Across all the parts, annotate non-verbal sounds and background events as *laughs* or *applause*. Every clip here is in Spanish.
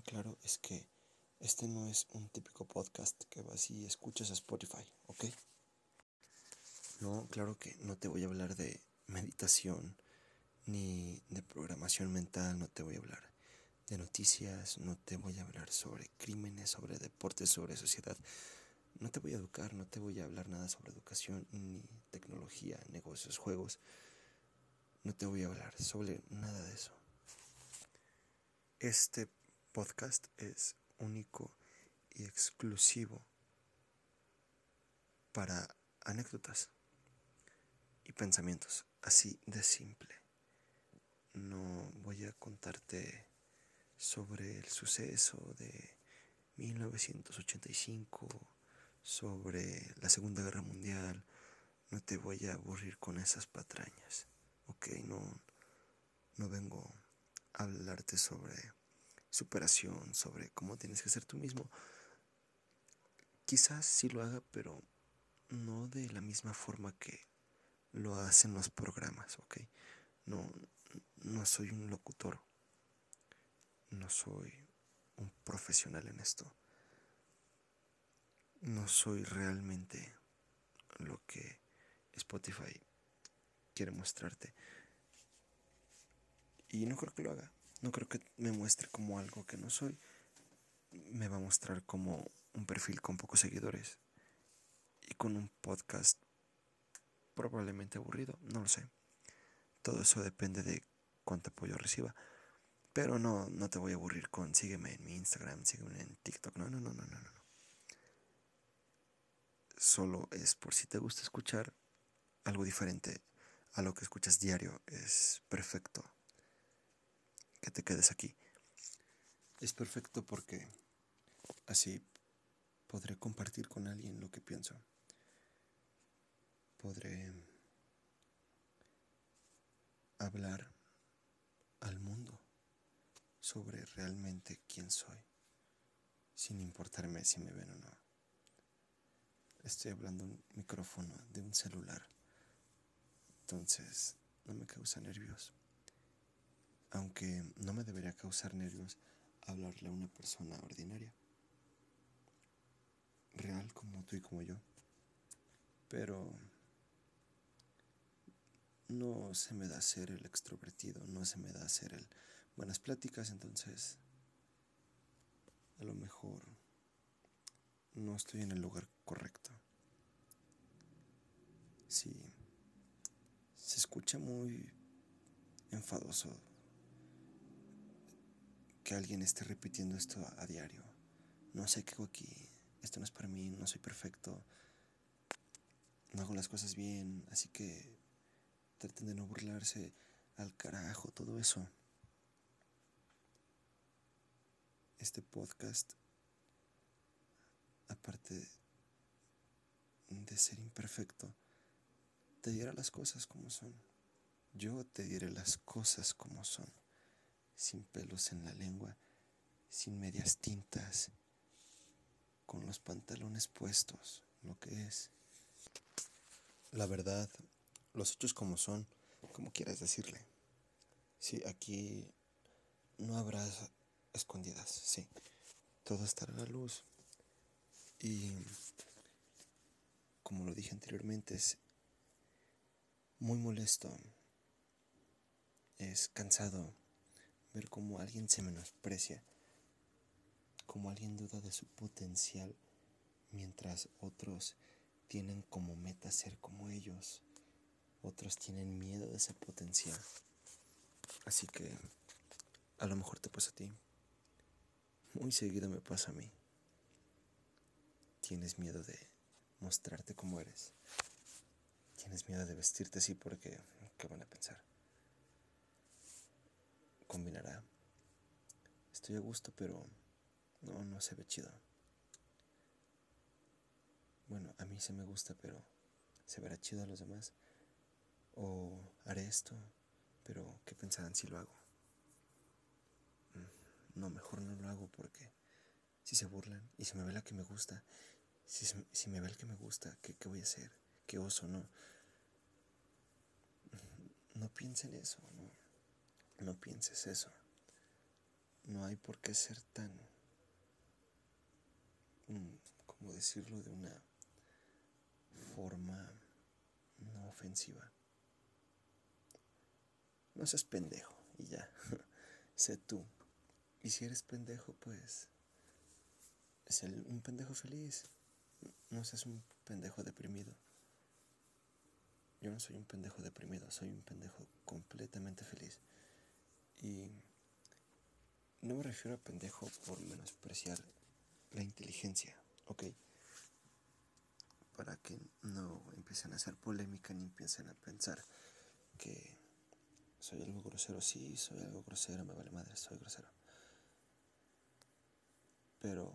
claro es que este no es un típico podcast que vas y escuchas a Spotify, ¿ok? No, claro que no te voy a hablar de meditación ni de programación mental, no te voy a hablar de noticias, no te voy a hablar sobre crímenes, sobre deportes, sobre sociedad. No te voy a educar, no te voy a hablar nada sobre educación, ni tecnología, negocios, juegos. No te voy a hablar sobre nada de eso. Este podcast es único y exclusivo para anécdotas y pensamientos, así de simple. No voy a contarte sobre el suceso de 1985, sobre la Segunda Guerra Mundial. No te voy a aburrir con esas patrañas, ok, no, no vengo a hablarte sobre superación, sobre cómo tienes que ser tú mismo. Quizás sí lo haga, pero no de la misma forma que lo hacen los programas, ¿ok? No, no soy un locutor, no soy un profesional en esto, no soy realmente lo que Spotify quiere mostrarte. Y no creo que lo haga. No creo que me muestre como algo que no soy. Me va a mostrar como un perfil con pocos seguidores y con un podcast probablemente aburrido, no lo sé. Todo eso depende de cuánto apoyo reciba. Pero no, no te voy a aburrir con sígueme en mi Instagram, sígueme en TikTok. No, no, no, no, no, no. Solo es por si te gusta escuchar algo diferente a lo que escuchas diario. Es perfecto que te quedes aquí. Es perfecto porque así podré compartir con alguien lo que pienso. Podré hablar al mundo sobre realmente quién soy, sin importarme si me ven o no. Estoy hablando un micrófono de un celular, entonces no me causa nervios aunque no me debería causar nervios hablarle a una persona ordinaria, real como tú y como yo, pero no se me da ser el extrovertido, no se me da ser el buenas pláticas, entonces a lo mejor no estoy en el lugar correcto. Sí, se escucha muy enfadoso que alguien esté repitiendo esto a, diario. No sé qué hago aquí, esto no es para mí, no soy perfecto, no hago las cosas bien, así que traten de no burlarse al carajo, todo eso. Este podcast, aparte de ser imperfecto, te dirá las cosas como son. Yo te diré las cosas como son sin pelos en la lengua, sin medias tintas, con los pantalones puestos, lo que es. La verdad, los hechos como son, como quieras decirle. Sí, aquí no habrá escondidas, sí. Todo estará a la luz. Y como lo dije anteriormente, es muy molesto. Es cansado ver cómo alguien se menosprecia, cómo alguien duda de su potencial, mientras otros tienen como meta ser como ellos, otros tienen miedo de ese potencial. Así que a lo mejor te pasa a ti, muy seguido me pasa a mí. Tienes miedo de mostrarte como eres. Tienes miedo de vestirte así porque, ¿qué van a pensar? Combinará. Estoy a gusto, pero no, no se ve chido. Bueno, a mí se me gusta, pero se verá chido a los demás. O haré esto, pero ¿qué pensarán si lo hago? Mm, no, mejor no lo hago porque si se burlan y si me ve la que me gusta, si, si me ve el que me gusta, ¿qué, ¿qué voy a hacer? ¿Qué oso? No. No piensen eso, no. No pienses eso. no hay por qué ser tan, mm, ¿cómo decirlo de una forma no ofensiva? No seas pendejo y ya, *laughs* sé tú. Y si eres pendejo, pues, es un pendejo feliz. No seas un pendejo deprimido. Yo no soy un pendejo deprimido, soy un pendejo completamente feliz. Y no me refiero a pendejo por menospreciar la inteligencia, ¿ok? Para que no empiecen a hacer polémica ni empiecen a pensar que soy algo grosero. Sí, soy algo grosero, me vale madre, soy grosero. Pero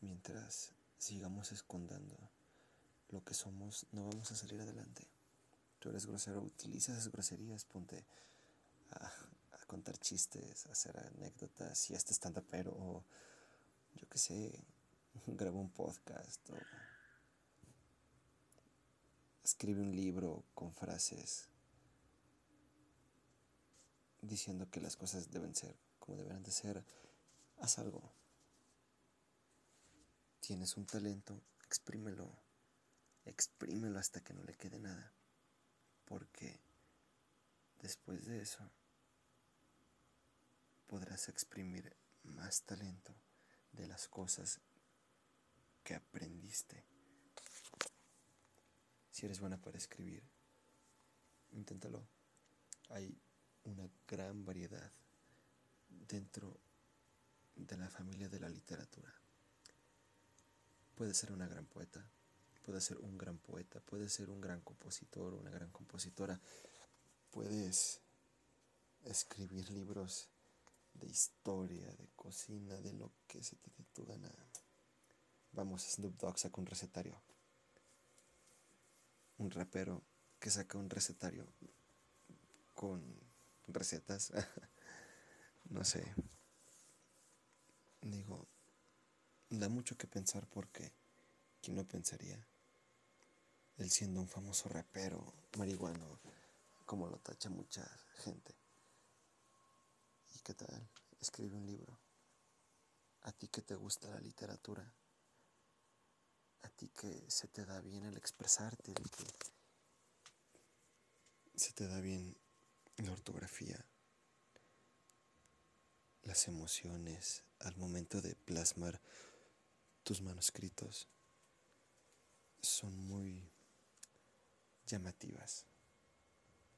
mientras sigamos escondiendo lo que somos, no vamos a salir adelante. Tú eres grosero, utiliza esas groserías, ponte a, contar chistes, a hacer anécdotas, si este stand pero o yo qué sé, *laughs* graba un podcast o escribe un libro con frases diciendo que las cosas deben ser como deben de ser, haz algo. Tienes un talento, exprímelo exprímelo hasta que no le quede nada. Porque después de eso podrás exprimir más talento de las cosas que aprendiste. Si eres buena para escribir, inténtalo. Hay una gran variedad dentro de la familia de la literatura. Puedes ser una gran poeta, puedes ser un gran poeta, puedes ser un gran compositor, una gran compositora, puedes escribir libros de historia, de cocina, de lo que se te dé tu gana. Vamos, Snoop Dogg saca un recetario. Un rapero que saca un recetario con recetas. *laughs* no sé. Digo, da mucho que pensar porque ¿quién no pensaría? él siendo un famoso rapero marihuano, como lo tacha mucha gente. ¿Y qué tal? Escribe un libro. A ti que te gusta la literatura, a ti que se te da bien el expresarte, se te da bien la ortografía, las emociones al momento de plasmar tus manuscritos son muy llamativas.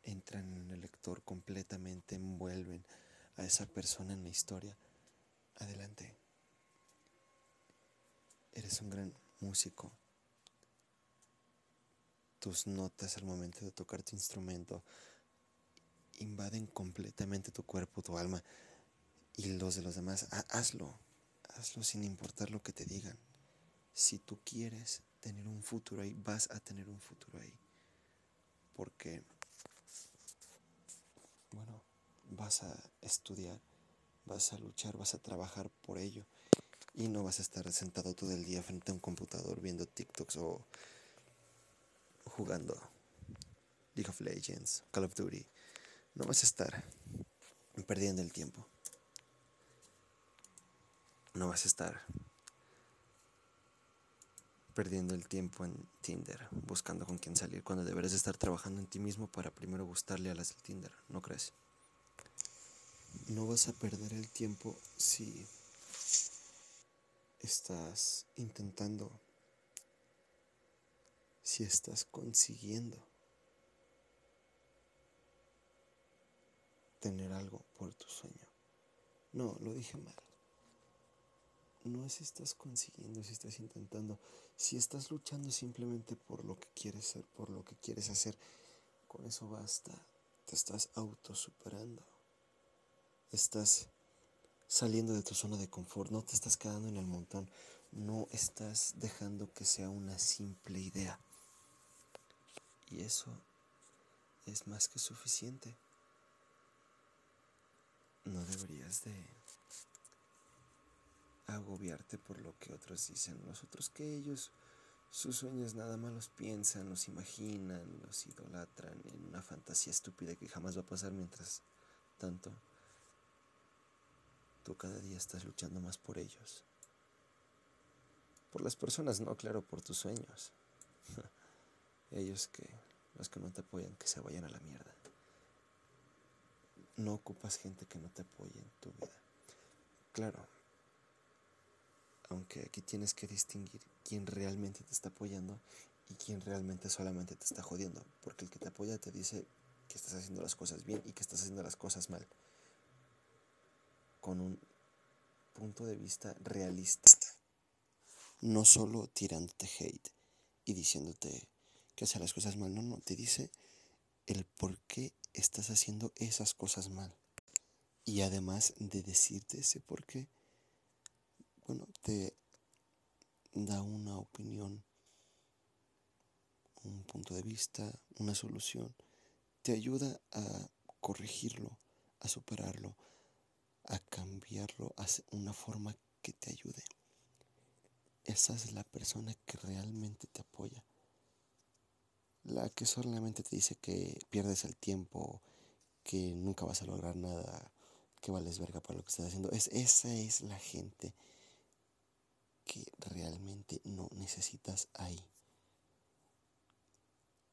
Entran en el lector completamente, envuelven a esa persona en la historia. Adelante. Eres un gran músico. Tus notas al momento de tocar tu instrumento invaden completamente tu cuerpo, tu alma y los de los demás. Hazlo, hazlo sin importar lo que te digan. Si tú quieres tener un futuro ahí, vas a tener un futuro ahí porque, bueno, vas a estudiar, vas a luchar, vas a trabajar por ello y no vas a estar sentado todo el día frente a un computador viendo TikToks o jugando League of Legends, Call of Duty. No vas a estar perdiendo el tiempo. No vas a estar perdiendo el tiempo en Tinder, buscando con quién salir, cuando deberes estar trabajando en ti mismo para primero gustarle a las del Tinder, ¿no crees? No vas a perder el tiempo si estás intentando, si estás consiguiendo tener algo por tu sueño. No, lo dije mal no es si estás consiguiendo, si estás intentando, si estás luchando simplemente por lo que quieres ser, por lo que quieres hacer, con eso basta. Te estás autosuperando. Estás saliendo de tu zona de confort, no te estás quedando en el montón, no estás dejando que sea una simple idea. Y eso es más que suficiente. No deberías de agobiarte por lo que otros dicen. Nosotros que ellos, sus sueños nada más los piensan, los imaginan, los idolatran en una fantasía estúpida que jamás va a pasar mientras tanto. Tú cada día estás luchando más por ellos. Por las personas, no, claro, por tus sueños. *laughs* ellos que, los que no te apoyan, que se vayan a la mierda. No ocupas gente que no te apoye en tu vida. Claro, aunque aquí tienes que distinguir quién realmente te está apoyando y quién realmente solamente te está jodiendo, porque el que te apoya te dice que estás haciendo las cosas bien y que estás haciendo las cosas mal, con un punto de vista realista, no solo tirándote hate y diciéndote que haces las cosas mal, no, no, te dice el por qué estás haciendo esas cosas mal. Y además de decirte ese por qué, bueno, te da una opinión, un punto de vista, una solución. Te ayuda a corregirlo, a superarlo, a cambiarlo a una forma que te ayude. Esa es la persona que realmente te apoya. La que solamente te dice que pierdes el tiempo, que nunca vas a lograr nada, que vales verga para lo que estás haciendo. Es, esa es la gente que realmente no necesitas ahí.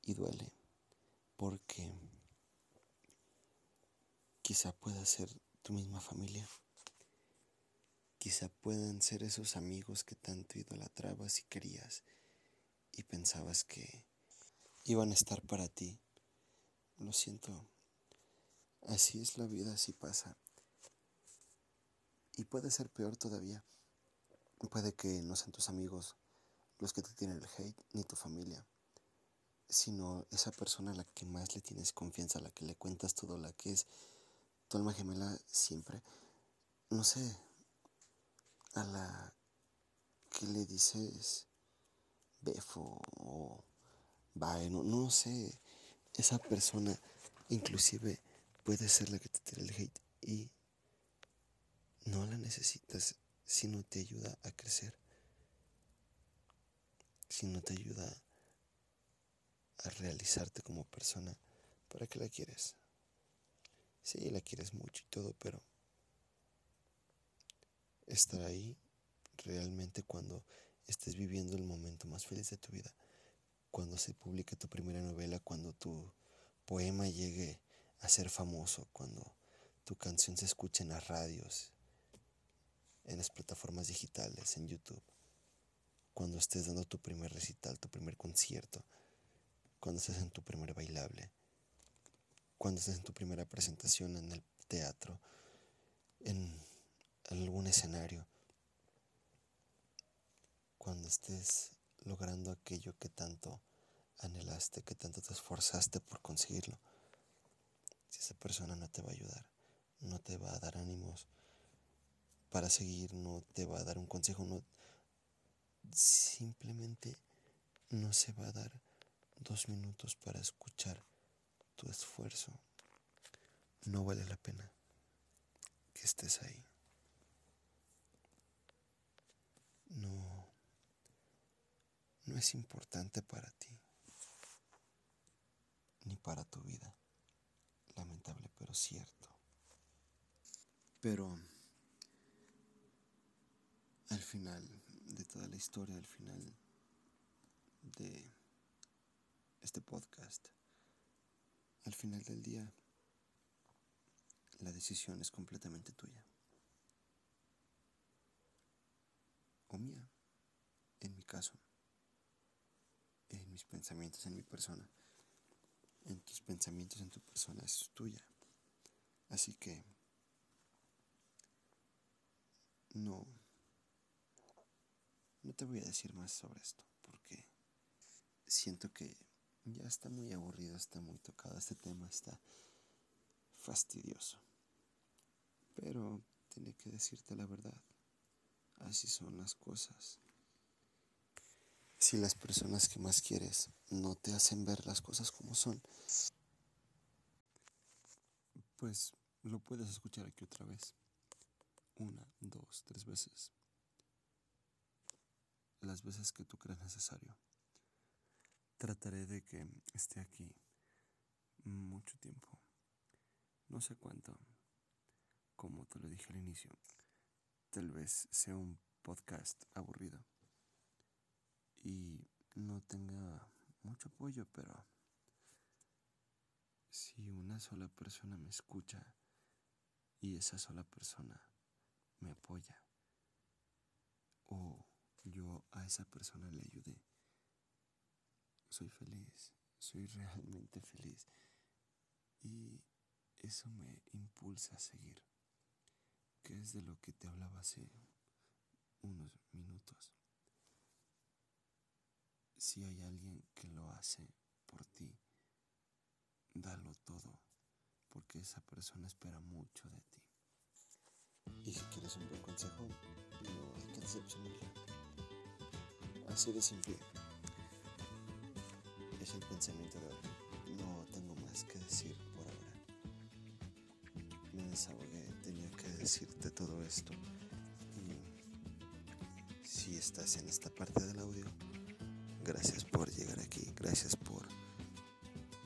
Y duele porque quizá pueda ser tu misma familia. Quizá puedan ser esos amigos que tanto idolatrabas y querías y pensabas que iban a estar para ti. Lo siento. Así es la vida, así pasa. Y puede ser peor todavía. Puede que no sean tus amigos los que te tienen el hate, ni tu familia, sino esa persona a la que más le tienes confianza, a la que le cuentas todo, la que es tu alma gemela siempre. No sé, a la que le dices befo o bye, no, no sé, esa persona inclusive puede ser la que te tira el hate y no la necesitas si no te ayuda a crecer, si no te ayuda a realizarte como persona, ¿para qué la quieres? Sí, la quieres mucho y todo, pero estar ahí realmente cuando estés viviendo el momento más feliz de tu vida, cuando se publique tu primera novela, cuando tu poema llegue a ser famoso, cuando tu canción se escuche en las radios, en las plataformas digitales, en YouTube, cuando estés dando tu primer recital, tu primer concierto, cuando estés en tu primer bailable, cuando estés en tu primera presentación en el teatro, en algún escenario, cuando estés logrando aquello que tanto anhelaste, que tanto te esforzaste por conseguirlo. Si esa persona no te va a ayudar, no te va a dar ánimos, para seguir, no te va a dar un consejo, no simplemente no se va a dar dos minutos para escuchar tu esfuerzo. No vale la pena que estés ahí. No, no es importante para ti, ni para tu vida. Lamentable, pero cierto. Pero al final de toda la historia, al final de este podcast, al final del día, la decisión es completamente tuya. O mía, en mi caso, en mis pensamientos, en mi persona. En tus pensamientos, en tu persona, es tuya. Así que no no te voy a decir más sobre esto porque siento que ya está muy aburrido, está muy tocado este tema, está fastidioso. Pero tiene que decirte la verdad. Así son las cosas. Si las personas que más quieres no te hacen ver las cosas como son, pues lo puedes escuchar aquí otra vez. Una, dos, tres veces las veces que tú creas necesario. Trataré de que esté aquí mucho tiempo. No sé cuánto, como te lo dije al inicio, tal vez sea un podcast aburrido y no tenga mucho apoyo, pero si una sola persona me escucha y esa sola persona me apoya o yo a esa persona le ayudé, soy feliz, soy realmente feliz y eso me impulsa a seguir, que es de lo que te hablaba hace unos minutos. Si hay alguien que lo hace por ti, dalo todo, porque esa persona espera mucho de ti. Y si quieres un buen consejo, no hay que decepcionarla. Así de simple. Es el pensamiento de hoy. No tengo más que decir por ahora. Me desahogué, tenía que decirte todo esto. Y si estás en esta parte del audio, gracias por llegar aquí, gracias por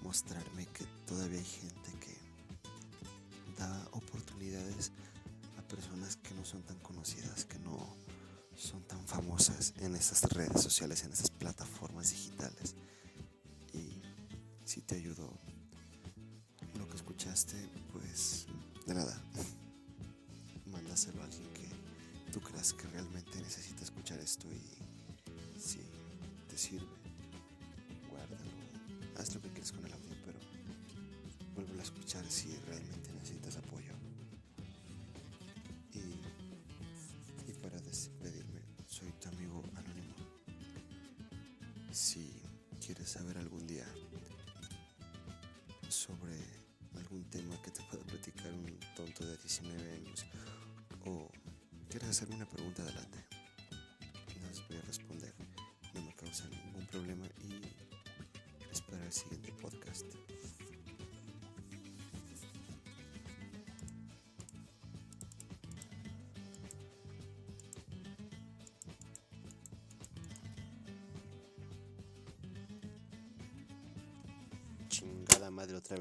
mostrarme que todavía hay gente que da oportunidades a personas que no son tan conocidas, que no son tan famosas en estas redes sociales, en estas plataformas digitales. Si te ayudó lo que escuchaste, pues de nada, mándaselo a alguien que tú creas que realmente necesita escuchar esto y si te sirve, guárdalo haz lo que quieras con el audio, pero vuelvo a escuchar si realmente necesitas. Sobre algún tema que te pueda platicar un tonto de 19 años o quieres hacerme una pregunta adelante, no voy a responder, no me causa ningún problema y para el siguiente podcast.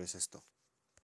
Vez esto.